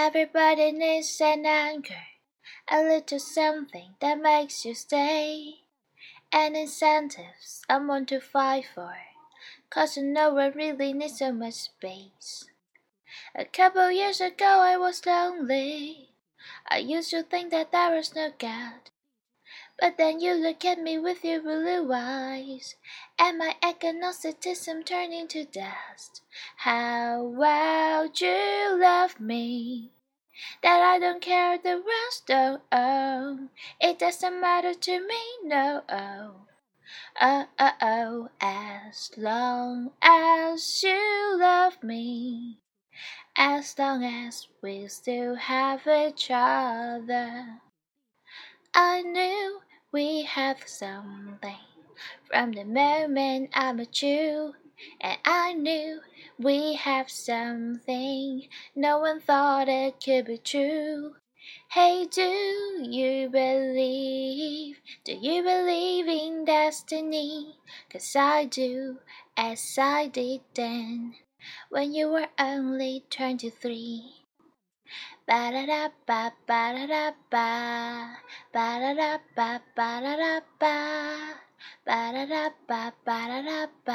Everybody needs an anchor, a little something that makes you stay. An incentive, someone to fight for, cause no one really needs so much space. A couple years ago I was lonely. I used to think that there was no God. But then you look at me with your blue eyes, and my agnosticism turned to dust. How well you love me, that I don't care the rest. Oh, oh, it doesn't matter to me, no. Oh, oh, oh, oh as long as you love me, as long as we still have each other. I knew we have something from the moment I met you. And I knew we have something no one thought it could be true. Hey, do you believe? Do you believe in destiny? Cause I do, as I did then, when you were only 23. 巴啦啦巴巴啦啦巴巴啦啦巴巴啦啦巴巴啦啦巴巴啦啦巴